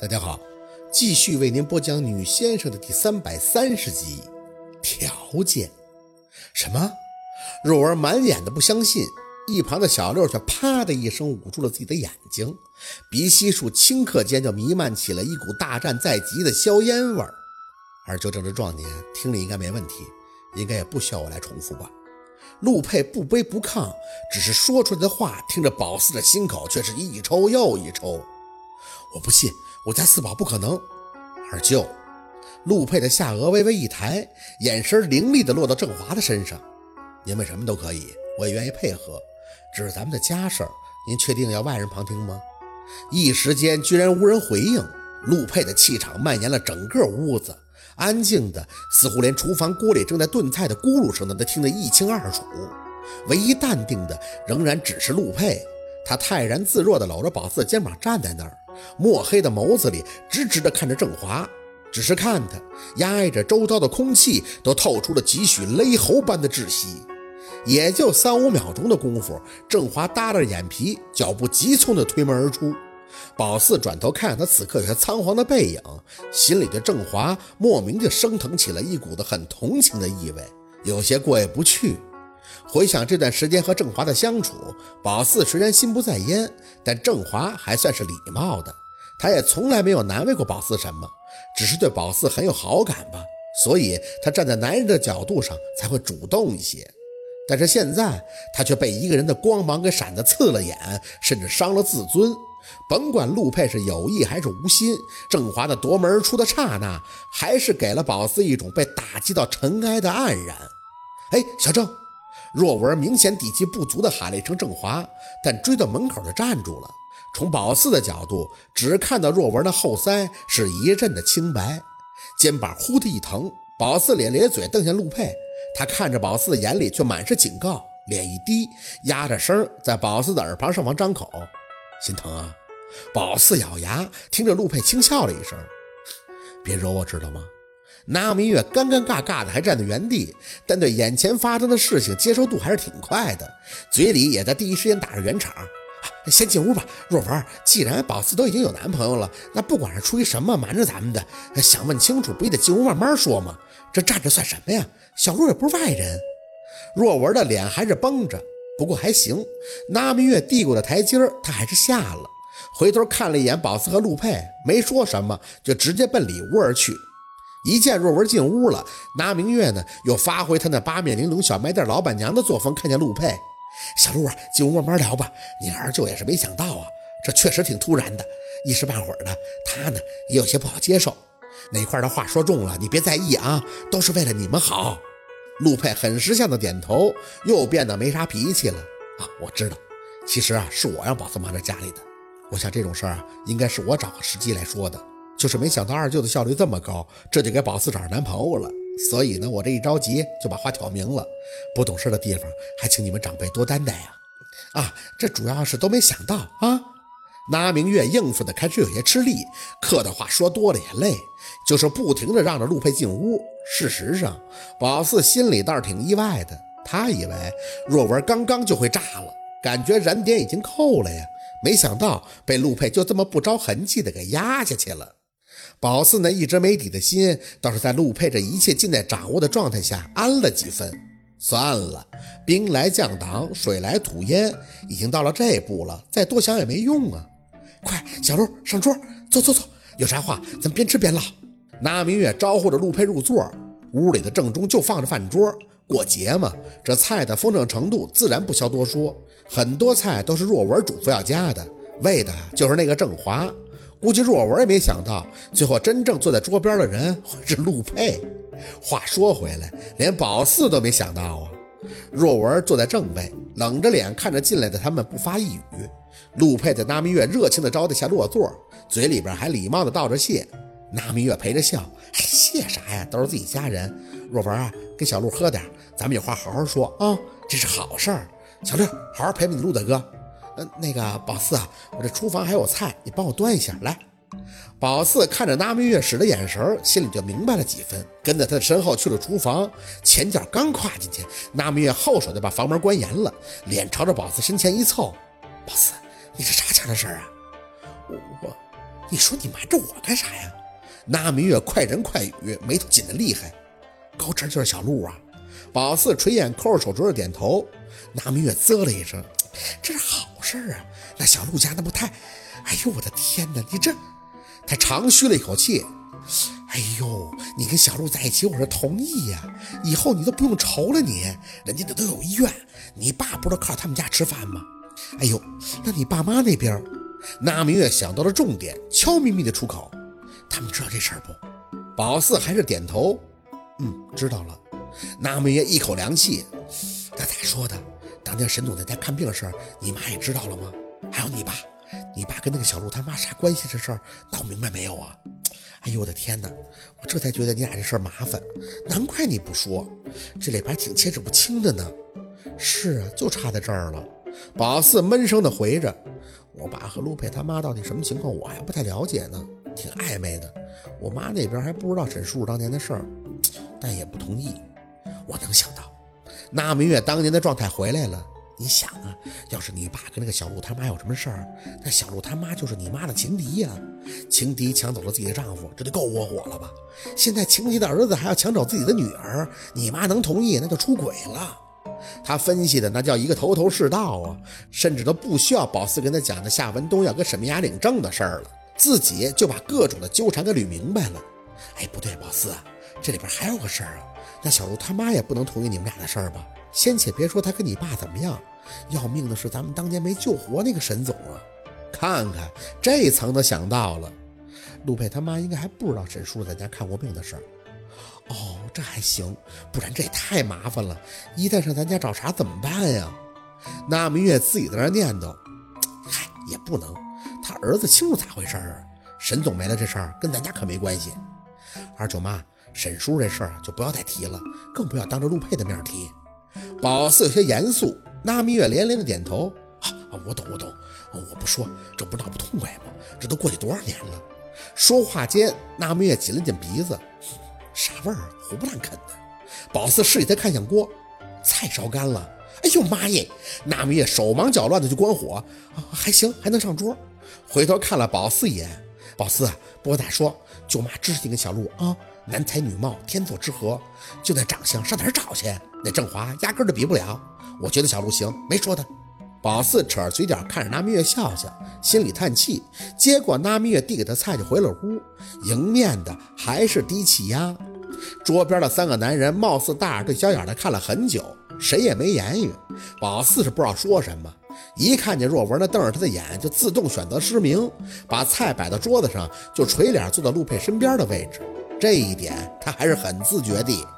大家好，继续为您播讲《女先生》的第三百三十集。条件？什么？若儿满眼的不相信，一旁的小六却啪的一声捂住了自己的眼睛，鼻息处顷刻间就弥漫起了一股大战在即的硝烟味儿。而就这壮年听了应该没问题，应该也不需要我来重复吧？陆佩不卑不亢，只是说出来的话，听着宝四的心口却是一抽又一抽。我不信。我家四宝不可能，二舅，陆佩的下颚微微一抬，眼神凌厉地落到郑华的身上。您问什么都可以，我也愿意配合，只是咱们的家事儿，您确定要外人旁听吗？一时间居然无人回应，陆佩的气场蔓延了整个屋子，安静的似乎连厨房锅里正在炖菜的咕噜声都听得一清二楚。唯一淡定的仍然只是陆佩，他泰然自若地搂着宝四的肩膀站在那儿。墨黑的眸子里直直地看着郑华，只是看他压抑着周遭的空气，都透出了几许勒喉般的窒息。也就三五秒钟的功夫，郑华耷拉着眼皮，脚步急匆地推门而出。宝四转头看他此刻有些仓皇的背影，心里对郑华莫名就升腾起了一股子很同情的意味，有些过意不去。回想这段时间和郑华的相处，宝四虽然心不在焉，但郑华还算是礼貌的。他也从来没有难为过宝四什么，只是对宝四很有好感吧。所以，他站在男人的角度上才会主动一些。但是现在，他却被一个人的光芒给闪得刺了眼，甚至伤了自尊。甭管陆佩是有意还是无心，郑华的夺门而出的刹那，还是给了宝四一种被打击到尘埃的黯然。哎，小郑。若文明显底气不足地喊了一声“郑华”，但追到门口就站住了。从宝四的角度，只看到若文的后腮是一阵的清白，肩膀忽的一疼。宝四咧咧嘴，瞪向陆佩。他看着宝四的眼里却满是警告，脸一低，压着声在宝四的耳旁上方张口：“心疼啊！”宝四咬牙，听着陆佩轻笑了一声：“别惹我，知道吗？”那明月尴尴尬尬的还站在原地，但对眼前发生的事情接受度还是挺快的，嘴里也在第一时间打着圆场。先进屋吧，若文。既然宝四都已经有男朋友了，那不管是出于什么瞒着咱们的，想问清楚，不也得进屋慢慢说吗？这站着算什么呀？小若也不是外人。若文的脸还是绷着，不过还行。那明月递过的台阶儿，他还是下了，回头看了一眼宝四和陆佩，没说什么，就直接奔里屋而去。一见若文进屋了，拿明月呢又发挥他那八面玲珑小卖店老板娘的作风，看见陆佩，小陆啊，进屋慢慢聊吧。你二舅也是没想到啊，这确实挺突然的，一时半会儿的，他呢也有些不好接受。哪块的话说重了，你别在意啊，都是为了你们好。陆佩很识相的点头，又变得没啥脾气了啊。我知道，其实啊是我让宝子瞒着家里的，我想这种事儿啊，应该是我找个时机来说的。就是没想到二舅的效率这么高，这就给宝四找着男朋友了。所以呢，我这一着急就把话挑明了。不懂事的地方，还请你们长辈多担待呀。啊，这主要是都没想到啊。那明月应付的开始有些吃力，客套话说多了也累，就是不停的让着陆佩进屋。事实上，宝四心里倒是挺意外的，他以为若文刚刚就会炸了，感觉燃点已经扣了呀，没想到被陆佩就这么不着痕迹的给压下去了。宝四那一直没底的心，倒是在陆佩这一切尽在掌握的状态下安了几分。算了，兵来将挡，水来土掩，已经到了这步了，再多想也没用啊！快，小陆上桌，坐坐坐，有啥话咱边吃边唠。那明月招呼着陆佩入座，屋里的正中就放着饭桌，过节嘛，这菜的丰盛程度自然不消多说，很多菜都是若文嘱咐要加的，为的就是那个郑华。估计若文也没想到，最后真正坐在桌边的人会是陆佩。话说回来，连宝四都没想到啊！若文坐在正位，冷着脸看着进来的他们，不发一语。陆佩在纳明月热情的招待下落座，嘴里边还礼貌的道着谢。纳明月陪着笑：“谢啥呀？都是自己家人。若文啊，给小陆喝点，咱们有话好好说啊，这是好事儿。小六，好好陪陪你陆大哥。”那个宝四啊，我这厨房还有菜，你帮我端一下来。宝四看着那明月使的眼神，心里就明白了几分，跟在他的身后去了厨房。前脚刚跨进去，那明月后手就把房门关严了，脸朝着宝四身前一凑：“宝四，你这啥家的事儿啊？”我我你说你瞒着我干啥呀？那明月快人快语，眉头紧得厉害。高晨就是小鹿啊。宝四垂眼抠着手指头点头。那明月啧了一声，这是好事啊。那小鹿家那不太……哎呦我的天哪！你这……他长吁了一口气。哎呦，你跟小鹿在一起，我是同意呀。以后你都不用愁了，你人家那都有医院，你爸不是靠他们家吃饭吗？哎呦，那你爸妈那边？那明月想到了重点，悄咪咪的出口：“他们知道这事儿不？”宝四还是点头：“嗯，知道了。”那明月一口凉气：“那咋说的？当年沈总在家看病的事儿，你妈也知道了吗？还有你爸，你爸跟那个小鹿他妈啥关系？这事儿闹明白没有啊？”哎呦我的天哪！我这才觉得你俩这事儿麻烦，难怪你不说，这里边挺牵扯不清的呢。是啊，就差在这儿了。宝四闷声的回着：“我爸和陆佩他妈到底什么情况，我还不太了解呢，挺暧昧的。我妈那边还不知道沈叔叔当年的事儿，但也不同意。我能想，那明月当年的状态回来了。”你想啊，要是你爸跟那个小鹿他妈有什么事儿，那小鹿他妈就是你妈的情敌呀。情敌抢走了自己的丈夫，这就够窝火了吧？现在情敌的儿子还要抢走自己的女儿，你妈能同意？那就出轨了。他分析的那叫一个头头是道啊，甚至都不需要宝四跟他讲的夏文东要跟沈明雅领证的事儿了，自己就把各种的纠缠给捋明白了。哎，不对，宝四，这里边还有个事儿啊，那小鹿他妈也不能同意你们俩的事儿吧？先且别说他跟你爸怎么样，要命的是咱们当年没救活那个沈总啊！看看这层都想到了，陆佩他妈应该还不知道沈叔在家看过病的事儿。哦，这还行，不然这也太麻烦了。一旦上咱家找茬怎么办呀？那明月自己在那念叨，嗨，也不能，他儿子清楚咋回事儿。沈总没了这事儿跟咱家可没关系。二舅妈，沈叔这事儿就不要再提了，更不要当着陆佩的面提。宝四有些严肃，那蜜月连连的点头。啊，我懂，我懂。我不说，这不闹不痛快吗？这都过去多少年了？说话间，那蜜月紧了紧鼻子，啥味儿？胡不烂啃的。宝四示意他看向锅，菜烧干了。哎呦妈耶！那蜜月手忙脚乱的就关火。啊，还行，还能上桌。回头看了宝四一眼，宝四，不过咋说，舅妈支持你跟小鹿啊。男才女貌，天作之合。就那长相，上哪儿找去？那郑华压根儿就比不了。我觉得小鹿行，没说的。宝四扯着嘴角看着那蜜月笑笑，心里叹气。接过那蜜月递给他菜，就回了屋。迎面的还是低气压。桌边的三个男人貌似大眼对小眼的看了很久，谁也没言语。宝四是不知道说什么，一看见若文那瞪着他的眼，就自动选择失明，把菜摆到桌子上，就垂脸坐到陆佩身边的位置。这一点他还是很自觉的。